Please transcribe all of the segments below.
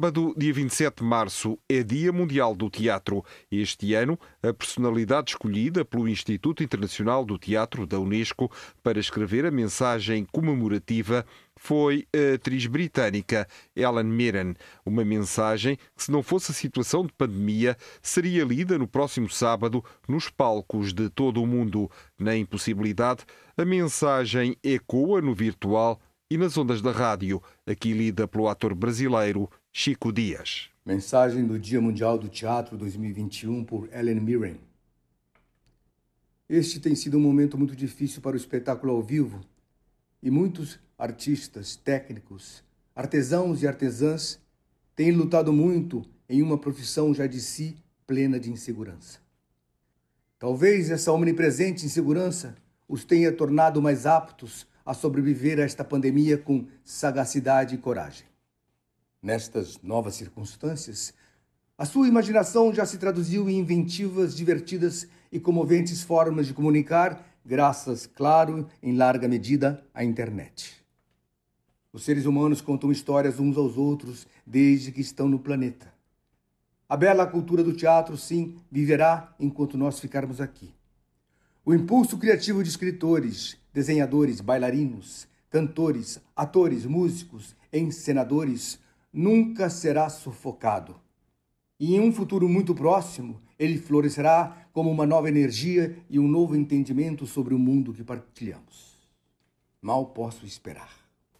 Sábado, dia 27 de março, é Dia Mundial do Teatro. Este ano, a personalidade escolhida pelo Instituto Internacional do Teatro da Unesco para escrever a mensagem comemorativa foi a atriz britânica Ellen Mirren. Uma mensagem que, se não fosse a situação de pandemia, seria lida no próximo sábado nos palcos de todo o mundo. Na impossibilidade, a mensagem ecoa no virtual e nas ondas da rádio, aqui lida pelo ator brasileiro Chico Dias. Mensagem do Dia Mundial do Teatro 2021 por Ellen Mirren. Este tem sido um momento muito difícil para o espetáculo ao vivo e muitos artistas, técnicos, artesãos e artesãs têm lutado muito em uma profissão já de si plena de insegurança. Talvez essa omnipresente insegurança os tenha tornado mais aptos a sobreviver a esta pandemia com sagacidade e coragem. Nestas novas circunstâncias, a sua imaginação já se traduziu em inventivas, divertidas e comoventes formas de comunicar, graças, claro, em larga medida, à internet. Os seres humanos contam histórias uns aos outros desde que estão no planeta. A bela cultura do teatro, sim, viverá enquanto nós ficarmos aqui. O impulso criativo de escritores, desenhadores, bailarinos, cantores, atores, músicos, encenadores, nunca será sufocado. E em um futuro muito próximo, ele florescerá como uma nova energia e um novo entendimento sobre o mundo que partilhamos. Mal posso esperar.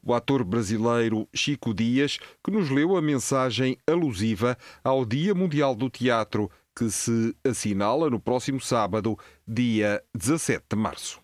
O ator brasileiro Chico Dias, que nos leu a mensagem alusiva ao Dia Mundial do Teatro, que se assinala no próximo sábado, dia 17 de março.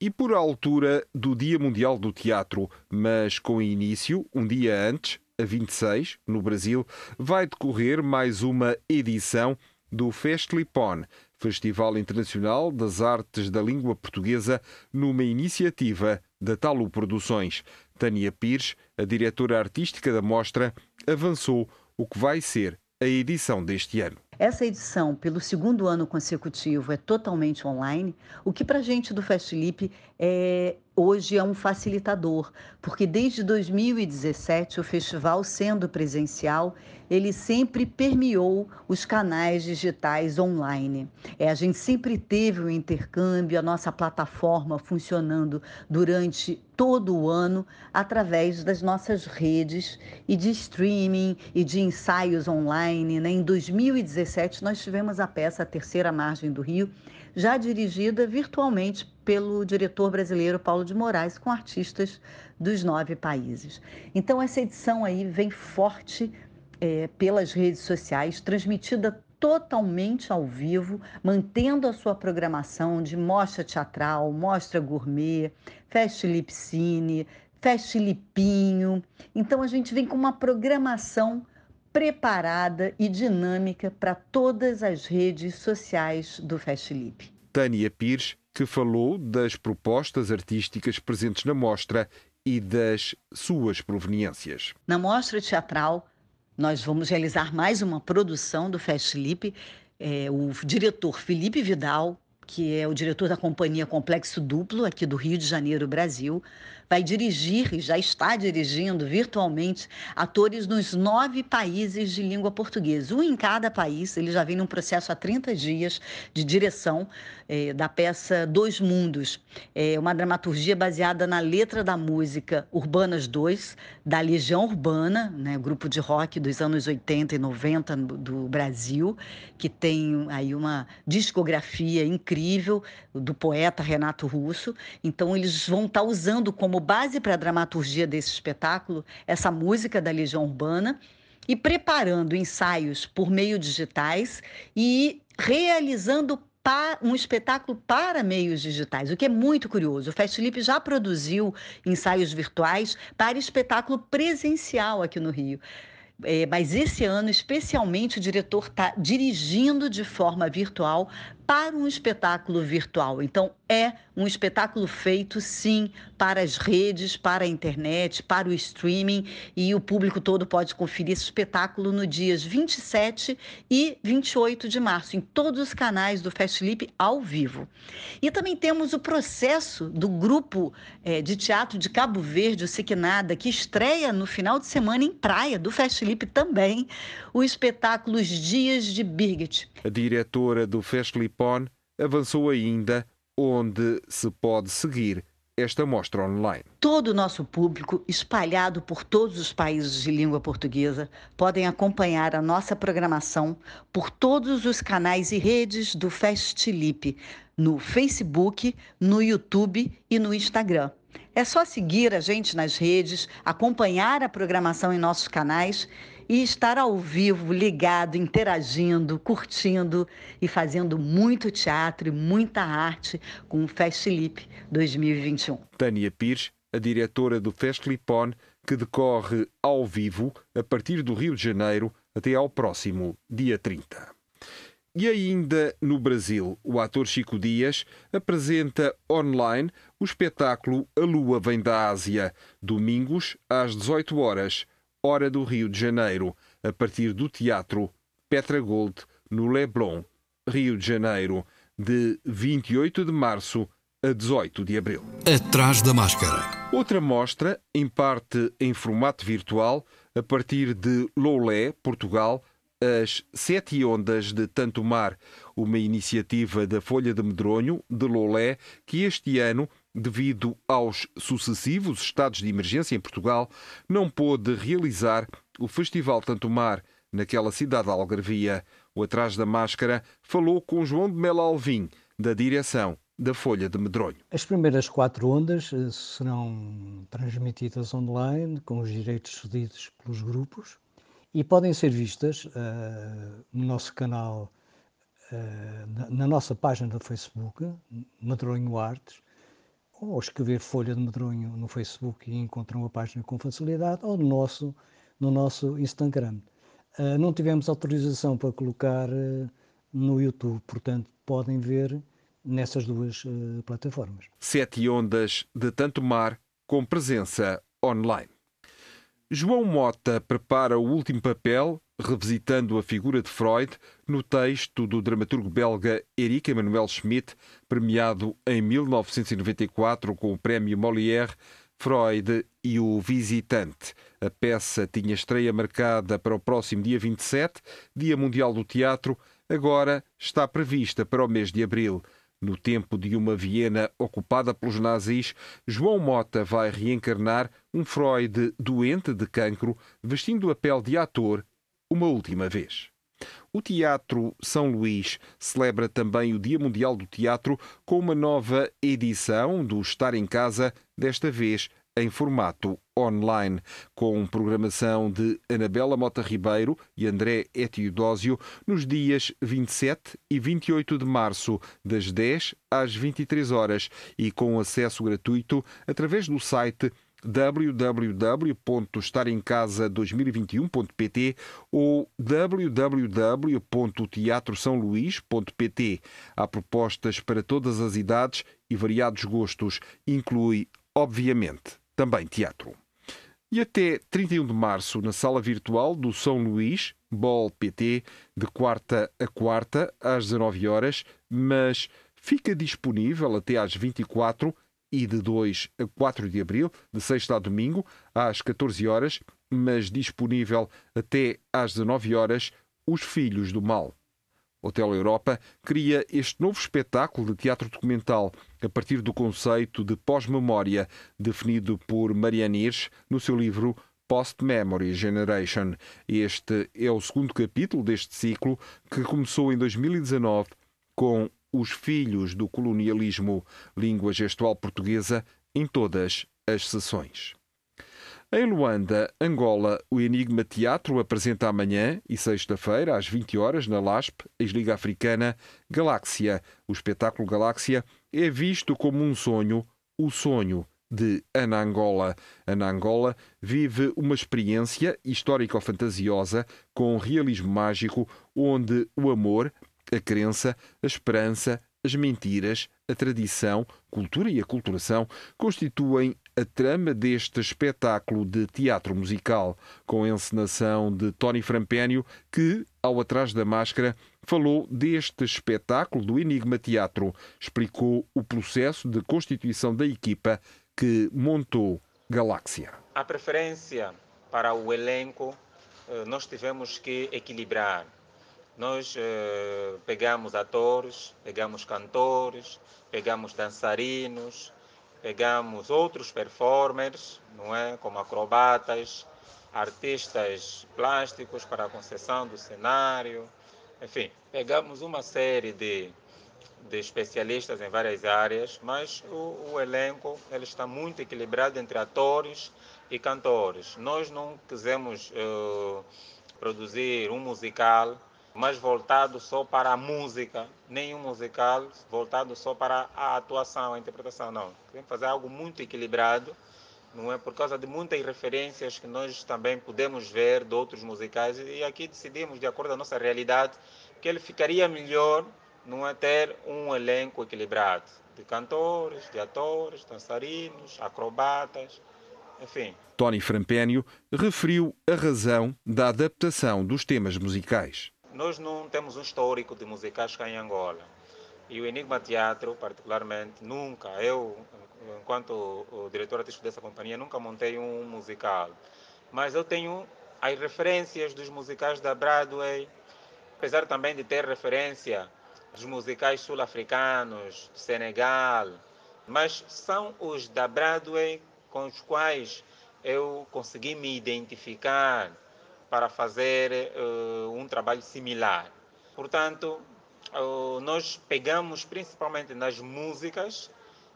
E por altura do Dia Mundial do Teatro, mas com início um dia antes, a 26, no Brasil, vai decorrer mais uma edição do Festlipon, Festival Internacional das Artes da Língua Portuguesa, numa iniciativa da Talu Produções. Tânia Pires, a diretora artística da mostra, avançou o que vai ser a edição deste ano. Essa edição, pelo segundo ano consecutivo, é totalmente online, o que para a gente do Festlip é hoje é um facilitador, porque desde 2017 o festival sendo presencial, ele sempre permeou os canais digitais online. É, a gente sempre teve o um intercâmbio, a nossa plataforma funcionando durante todo o ano através das nossas redes e de streaming e de ensaios online. Né? Em 2017 nós tivemos a peça A Terceira Margem do Rio, já dirigida virtualmente pelo diretor brasileiro Paulo de Moraes, com artistas dos nove países. Então, essa edição aí vem forte é, pelas redes sociais, transmitida totalmente ao vivo, mantendo a sua programação de mostra teatral, mostra gourmet, fest lipcine, fest lipinho. Então a gente vem com uma programação preparada e dinâmica para todas as redes sociais do Festlip. Tânia Pires, que falou das propostas artísticas presentes na mostra e das suas proveniências. Na mostra teatral, nós vamos realizar mais uma produção do Festlip. É, o diretor Felipe Vidal, que é o diretor da companhia Complexo Duplo, aqui do Rio de Janeiro, Brasil, vai dirigir e já está dirigindo virtualmente atores nos nove países de língua portuguesa. Um em cada país, ele já vem num processo há 30 dias de direção é, da peça Dois Mundos. É uma dramaturgia baseada na letra da música Urbanas 2, da Legião Urbana, né, grupo de rock dos anos 80 e 90 do Brasil, que tem aí uma discografia incrível do poeta Renato Russo. Então, eles vão estar usando como base para a dramaturgia desse espetáculo essa música da Legião Urbana e preparando ensaios por meio digitais e realizando um espetáculo para meios digitais, o que é muito curioso. O Festilipe já produziu ensaios virtuais para espetáculo presencial aqui no Rio. É, mas esse ano, especialmente, o diretor está dirigindo de forma virtual para um espetáculo virtual. Então, é um espetáculo feito, sim, para as redes, para a internet, para o streaming, e o público todo pode conferir esse espetáculo no dias 27 e 28 de março, em todos os canais do Festlip ao vivo. E também temos o processo do grupo é, de teatro de Cabo Verde, o Siquinada, que estreia no final de semana em Praia, do Festlip também, o espetáculo Os Dias de Birgit. A diretora do Festlip avançou ainda onde se pode seguir esta mostra online. Todo o nosso público, espalhado por todos os países de língua portuguesa, podem acompanhar a nossa programação por todos os canais e redes do Festlip, no Facebook, no YouTube e no Instagram. É só seguir a gente nas redes, acompanhar a programação em nossos canais e estar ao vivo, ligado, interagindo, curtindo e fazendo muito teatro e muita arte com o Festlip 2021. Tânia Pires, a diretora do Festlipon, que decorre ao vivo a partir do Rio de Janeiro até ao próximo dia 30. E ainda no Brasil, o ator Chico Dias apresenta online o espetáculo A Lua Vem da Ásia, domingos às 18 horas, Hora do Rio de Janeiro, a partir do Teatro Petra Gold, no Leblon, Rio de Janeiro, de 28 de março a 18 de abril. Atrás da máscara. Outra mostra, em parte em formato virtual, a partir de Loulé, Portugal, as Sete Ondas de Tanto Mar, uma iniciativa da Folha de Medronho, de Loulé, que este ano devido aos sucessivos estados de emergência em Portugal, não pôde realizar o Festival Tanto Mar naquela cidade da Algarvia. O Atrás da Máscara falou com João de Melo Alvim, da direção da Folha de Medronho. As primeiras quatro ondas eh, serão transmitidas online, com os direitos cedidos pelos grupos, e podem ser vistas uh, no nosso canal, uh, na, na, nossa página do Facebook, Medronho Artes, ou escrever Folha de Medronho no Facebook e encontram a página com facilidade, ou no nosso, no nosso Instagram. Uh, não tivemos autorização para colocar no YouTube, portanto, podem ver nessas duas plataformas. Sete ondas de tanto mar com presença online. João Mota prepara o último papel revisitando a figura de Freud no texto do dramaturgo belga Eric Emmanuel Schmitt, premiado em 1994 com o Prémio Molière, Freud e o Visitante. A peça tinha estreia marcada para o próximo dia 27, Dia Mundial do Teatro, agora está prevista para o mês de abril. No tempo de uma Viena ocupada pelos nazis, João Mota vai reencarnar um Freud doente de cancro, vestindo a pele de ator uma última vez. O Teatro São Luís celebra também o Dia Mundial do Teatro com uma nova edição do Estar em Casa, desta vez em formato online, com programação de Anabela Mota Ribeiro e André Etiodósio nos dias 27 e 28 de março, das 10 às 23 horas, e com acesso gratuito através do site www.estarencasa2021.pt ou www.teatrosaoluís.pt. Há propostas para todas as idades e variados gostos. Inclui, obviamente, também teatro. E até 31 de março, na sala virtual do São Luís, Bol PT, de quarta a quarta, às 19 horas, mas fica disponível até às 24 e de 2 a 4 de abril, de sexta a domingo, às 14 horas, mas disponível até às 19 horas, Os Filhos do Mal. Hotel Europa cria este novo espetáculo de teatro documental a partir do conceito de pós-memória definido por Marianne Hirsch no seu livro Post-Memory Generation. Este é o segundo capítulo deste ciclo que começou em 2019 com os filhos do colonialismo, língua gestual portuguesa, em todas as sessões. Em Luanda, Angola, o Enigma Teatro apresenta amanhã e sexta-feira, às 20 horas, na LASP, ex-Liga Africana, Galáxia. O espetáculo Galáxia é visto como um sonho, o sonho de Ana Angola. Ana Angola vive uma experiência histórico-fantasiosa com realismo mágico, onde o amor, a crença, a esperança, as mentiras, a tradição, cultura e a culturação constituem a trama deste espetáculo de teatro musical, com a encenação de Tony Frampénio, que, ao Atrás da Máscara, falou deste espetáculo do Enigma Teatro, explicou o processo de constituição da equipa que montou Galáxia. A preferência para o elenco eh, nós tivemos que equilibrar nós eh, pegamos atores, pegamos cantores, pegamos dançarinos, pegamos outros performers, não é? Como acrobatas, artistas plásticos para a concessão do cenário, enfim, pegamos uma série de, de especialistas em várias áreas, mas o, o elenco ele está muito equilibrado entre atores e cantores. Nós não quisemos uh, produzir um musical mas voltado só para a música, nenhum musical voltado só para a atuação, a interpretação, não. Queremos fazer algo muito equilibrado, não é? Por causa de muitas referências que nós também podemos ver de outros musicais e aqui decidimos, de acordo com a nossa realidade, que ele ficaria melhor, não é? Ter um elenco equilibrado de cantores, de atores, dançarinos, acrobatas, enfim. Tony Frampénio referiu a razão da adaptação dos temas musicais. Nós não temos um histórico de musicais cá em Angola. E o Enigma Teatro, particularmente, nunca, eu, enquanto diretor artístico dessa companhia, nunca montei um musical. Mas eu tenho as referências dos musicais da Broadway, apesar também de ter referência dos musicais sul-africanos, do Senegal, mas são os da Broadway com os quais eu consegui me identificar para fazer uh, um trabalho similar. Portanto, uh, nós pegamos principalmente nas músicas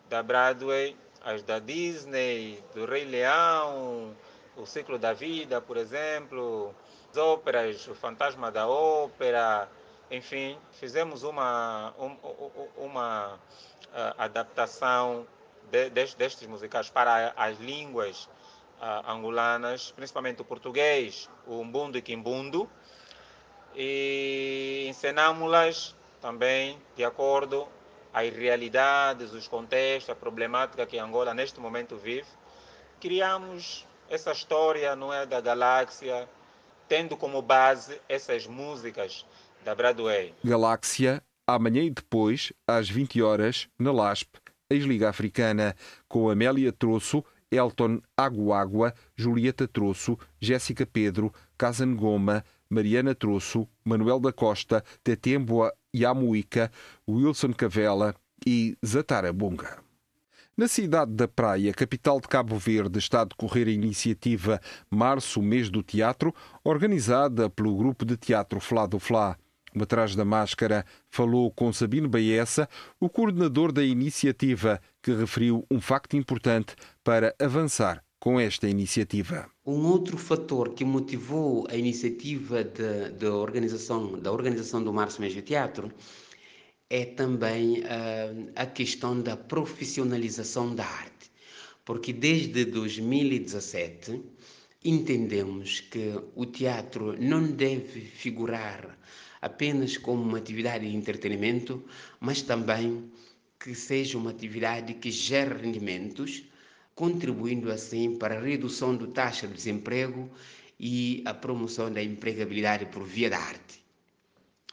da Broadway, as da Disney, do Rei Leão, o Ciclo da Vida, por exemplo, as óperas, o Fantasma da Ópera, enfim, fizemos uma, um, uma uh, adaptação de, destes musicais para as línguas angolanas, principalmente o português, o umbundo e quimbundo, e ensinamos-las também de acordo às realidades, os contextos, a problemática que Angola neste momento vive. Criamos essa história não é da galáxia, tendo como base essas músicas da Broadway. Galáxia, amanhã e depois, às 20 horas, na LASP, ex-Liga Africana, com Amélia Troço Elton Aguágua, Julieta Troço, Jéssica Pedro, Casan Goma, Mariana Troço, Manuel da Costa, Tetemboa Yamuica, Wilson Cavela e Zatara Bunga. Na cidade da Praia, capital de Cabo Verde, está a decorrer a iniciativa Março Mês do Teatro, organizada pelo grupo de teatro Flá do Flá. Atrás da máscara, falou com Sabino Baessa, o coordenador da iniciativa, que referiu um facto importante para avançar com esta iniciativa. Um outro fator que motivou a iniciativa de, de organização, da organização do Março Mês Teatro é também uh, a questão da profissionalização da arte. Porque desde 2017 entendemos que o teatro não deve figurar apenas como uma atividade de entretenimento, mas também que seja uma atividade que gere rendimentos, contribuindo assim para a redução da taxa de desemprego e a promoção da empregabilidade por via da arte.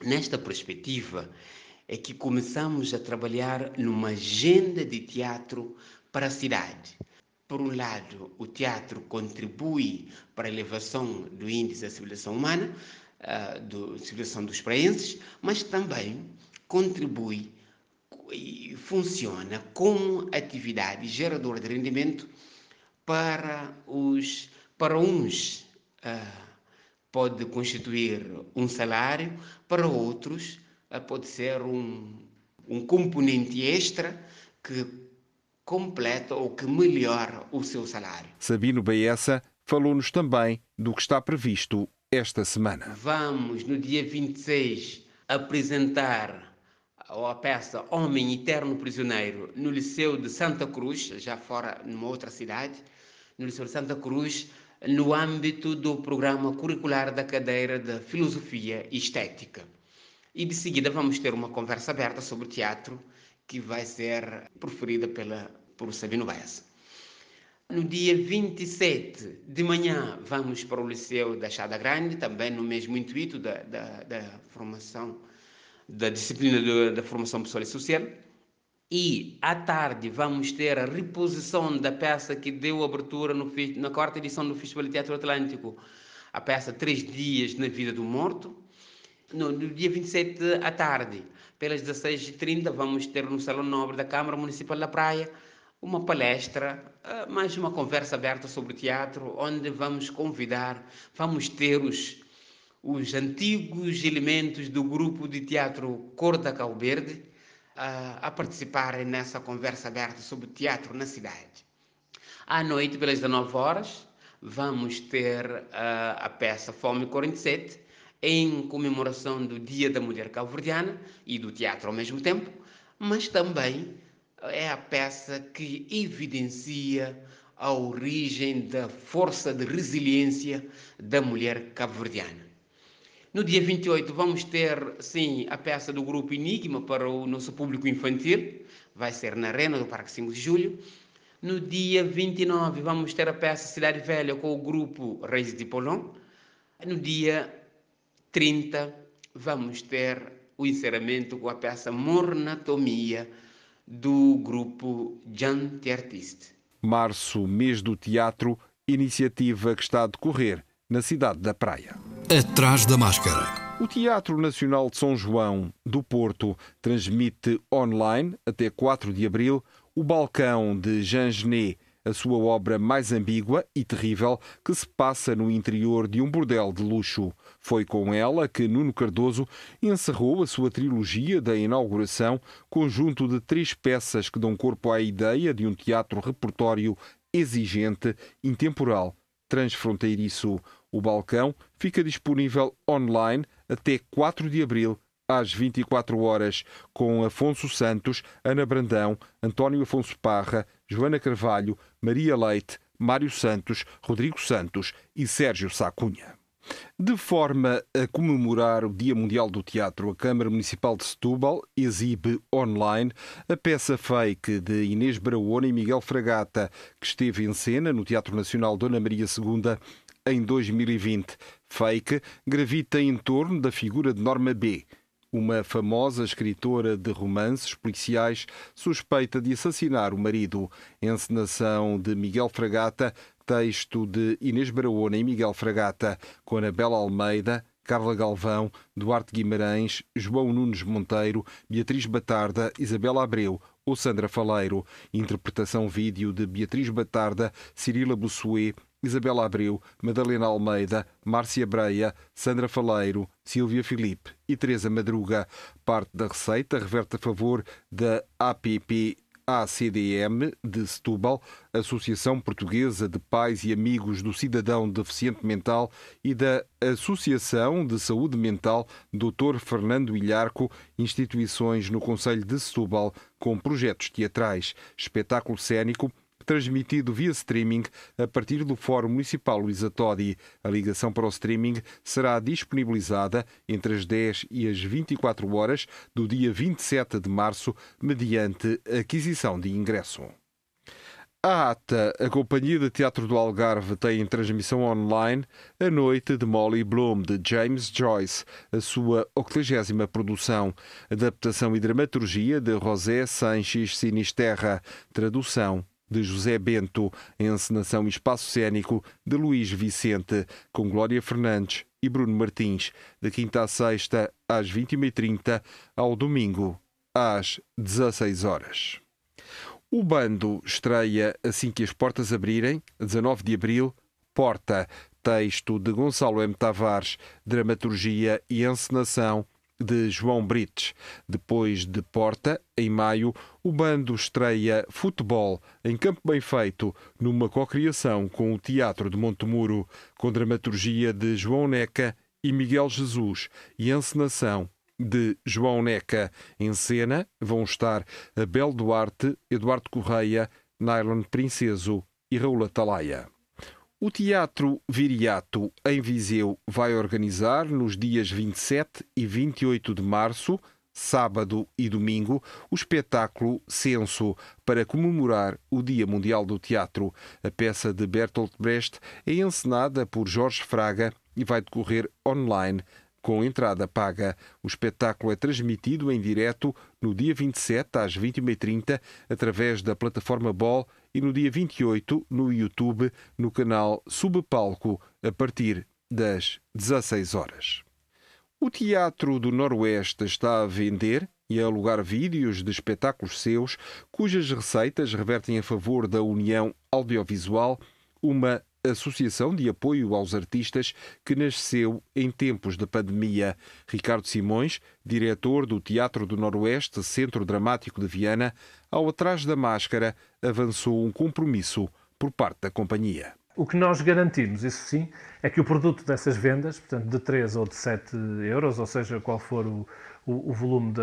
Nesta perspectiva, é que começamos a trabalhar numa agenda de teatro para a cidade. Por um lado, o teatro contribui para a elevação do índice da civilização humana, uh, do civilização dos praenses, mas também contribui e funciona como atividade geradora de rendimento para os para uns uh, pode constituir um salário, para outros uh, pode ser um, um componente extra que completa ou que melhora o seu salário. Sabino Baessa falou-nos também do que está previsto esta semana. Vamos, no dia 26, apresentar a peça Homem Eterno Prisioneiro no Liceu de Santa Cruz, já fora numa outra cidade, no Liceu de Santa Cruz, no âmbito do programa curricular da cadeira de Filosofia e Estética. E de seguida vamos ter uma conversa aberta sobre teatro que vai ser proferida pela, por Sabino Baez. No dia 27 de manhã vamos para o Liceu da Chada Grande, também no mesmo intuito da, da, da formação, da disciplina da formação pessoal e social. E à tarde vamos ter a reposição da peça que deu abertura no, na quarta edição do Festival de Teatro Atlântico, a peça Três Dias na Vida do Morto. No, no dia 27 à tarde, pelas 16h30, vamos ter no Salão Nobre da Câmara Municipal da Praia uma palestra, ah, mais uma conversa aberta sobre teatro, onde vamos convidar, vamos ter os, os antigos elementos do grupo de teatro Cor da Calverde, a, a participarem nessa conversa aberta sobre teatro na cidade. À noite, pelas 19 horas, vamos ter uh, a peça Fome 47, em comemoração do Dia da Mulher Calverdiana e do teatro ao mesmo tempo, mas também é a peça que evidencia a origem da força de resiliência da mulher cabo-verdiana. No dia 28 vamos ter, sim, a peça do grupo Enigma para o nosso público infantil, vai ser na Arena do Parque 5 de Julho. No dia 29 vamos ter a peça Cidade Velha com o grupo Reis de Polon. No dia 30 vamos ter o encerramento com a peça Mornatomia do grupo Jante Artiste. Março, mês do teatro, iniciativa que está a decorrer na cidade da Praia. Atrás da máscara. O Teatro Nacional de São João do Porto transmite online, até 4 de abril, o balcão de Jean Genet, a sua obra mais ambígua e terrível, que se passa no interior de um bordel de luxo. Foi com ela que Nuno Cardoso encerrou a sua trilogia da inauguração, conjunto de três peças que dão corpo à ideia de um teatro repertório exigente, intemporal, transfronteiriço. O balcão fica disponível online até 4 de abril às 24 horas, com Afonso Santos, Ana Brandão, António Afonso Parra, Joana Carvalho, Maria Leite, Mário Santos, Rodrigo Santos e Sérgio Sacunha. De forma a comemorar o Dia Mundial do Teatro, a Câmara Municipal de Setúbal exibe online a peça fake de Inês Braona e Miguel Fragata, que esteve em cena no Teatro Nacional Dona Maria II em 2020. Fake gravita em torno da figura de Norma B., uma famosa escritora de romances policiais suspeita de assassinar o marido. Encenação de Miguel Fragata, texto de Inês Barahona e Miguel Fragata, com Anabela Almeida, Carla Galvão, Duarte Guimarães, João Nunes Monteiro, Beatriz Batarda, Isabela Abreu ou Sandra Faleiro. Interpretação vídeo de Beatriz Batarda, Cirila Bussuet, Isabela Abreu, Madalena Almeida, Márcia Breia, Sandra Faleiro, Silvia Filipe e Teresa Madruga. Parte da receita reverte a favor da APP ACDM de Setúbal, Associação Portuguesa de Pais e Amigos do Cidadão Deficiente Mental e da Associação de Saúde Mental Dr. Fernando Ilharco, instituições no Conselho de Setúbal com projetos teatrais, espetáculo cênico transmitido via streaming a partir do Fórum Municipal Luísa Todi. A ligação para o streaming será disponibilizada entre as 10 e as 24 horas do dia 27 de março, mediante aquisição de ingresso. A ATA, a Companhia de Teatro do Algarve, tem em transmissão online A Noite de Molly Bloom, de James Joyce, a sua 80 produção, adaptação e dramaturgia de José Sanches Sinisterra, tradução de José Bento, encenação e espaço cênico de Luís Vicente, com Glória Fernandes e Bruno Martins, de quinta a sexta, às 21h30, ao domingo, às 16 horas. O bando estreia assim que as portas abrirem, 19 de abril, Porta, texto de Gonçalo M. Tavares, dramaturgia e encenação de João Brites. Depois de Porta, em maio, o bando estreia Futebol em Campo Bem Feito, numa cocriação com o Teatro de Montemuro, com dramaturgia de João Neca e Miguel Jesus e encenação de João Neca. Em cena vão estar Abel Duarte, Eduardo Correia, Nylon Princeso e Raul Atalaia. O Teatro Viriato, em Viseu, vai organizar nos dias 27 e 28 de março, sábado e domingo, o espetáculo Censo, para comemorar o Dia Mundial do Teatro. A peça de Bertolt Brecht é encenada por Jorge Fraga e vai decorrer online com entrada paga. O espetáculo é transmitido em direto no dia 27 às 21h30 através da plataforma Ball e no dia 28 no YouTube no canal Subpalco a partir das 16 horas. O Teatro do Noroeste está a vender e a alugar vídeos de espetáculos seus cujas receitas revertem a favor da União Audiovisual, uma associação de apoio aos artistas que nasceu em tempos de pandemia. Ricardo Simões, diretor do Teatro do Noroeste, Centro Dramático de Viana, ao Atrás da Máscara, avançou um compromisso por parte da companhia. O que nós garantimos, isso sim, é que o produto dessas vendas, portanto de 3 ou de 7 euros, ou seja, qual for o, o, o volume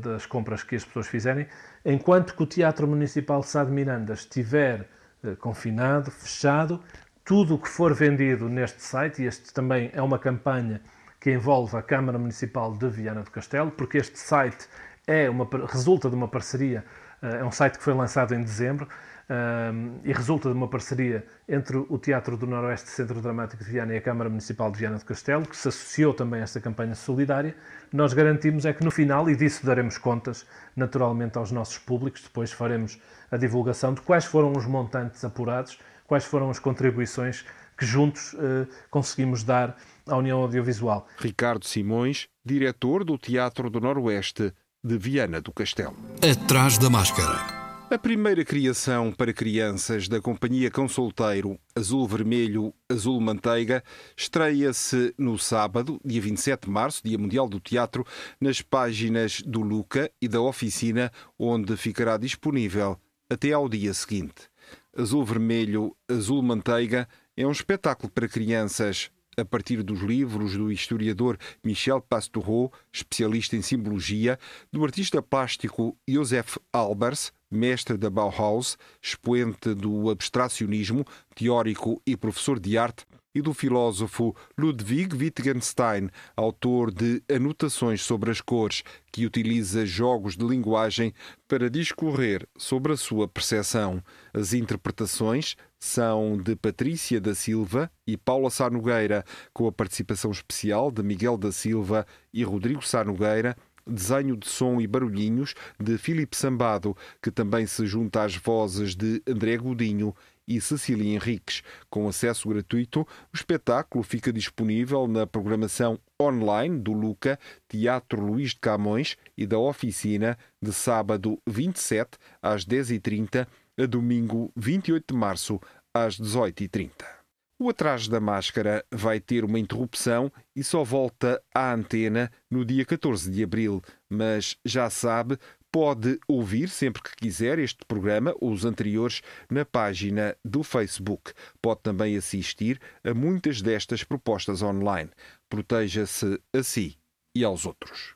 das compras que as pessoas fizerem, enquanto que o Teatro Municipal de Sá de Miranda estiver eh, confinado, fechado, tudo o que for vendido neste site, e este também é uma campanha que envolve a Câmara Municipal de Viana do Castelo, porque este site é uma, resulta de uma parceria, eh, é um site que foi lançado em dezembro, um, e resulta de uma parceria entre o Teatro do Noroeste Centro Dramático de Viana e a Câmara Municipal de Viana do Castelo, que se associou também a esta campanha solidária. Nós garantimos é que no final, e disso daremos contas naturalmente aos nossos públicos, depois faremos a divulgação de quais foram os montantes apurados quais foram as contribuições que juntos eh, conseguimos dar à União Audiovisual. Ricardo Simões, diretor do Teatro do Noroeste de Viana do Castelo. Atrás da máscara. A primeira criação para crianças da Companhia Cão Solteiro Azul Vermelho Azul Manteiga estreia-se no sábado, dia 27 de março, Dia Mundial do Teatro, nas páginas do Luca e da Oficina, onde ficará disponível até ao dia seguinte. Azul Vermelho, Azul Manteiga é um espetáculo para crianças. A partir dos livros do historiador Michel Pastoureau, especialista em simbologia, do artista plástico Josef Albers, mestre da Bauhaus, expoente do abstracionismo, teórico e professor de arte, e do filósofo Ludwig Wittgenstein, autor de Anotações sobre as Cores, que utiliza jogos de linguagem para discorrer sobre a sua percepção. As interpretações são de Patrícia da Silva e Paula Sá Nogueira, com a participação especial de Miguel da Silva e Rodrigo Sá Nogueira, desenho de som e barulhinhos de Filipe Sambado, que também se junta às vozes de André Godinho e Cecília Henriques. Com acesso gratuito, o espetáculo fica disponível na programação online do Luca, Teatro Luís de Camões e da Oficina, de sábado 27 às 10h30 a domingo 28 de março às 18h30. O Atrás da Máscara vai ter uma interrupção e só volta à antena no dia 14 de abril, mas já sabe, Pode ouvir sempre que quiser este programa ou os anteriores na página do Facebook. Pode também assistir a muitas destas propostas online. Proteja-se a si e aos outros.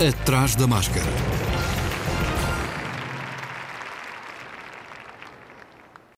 Atrás da máscara.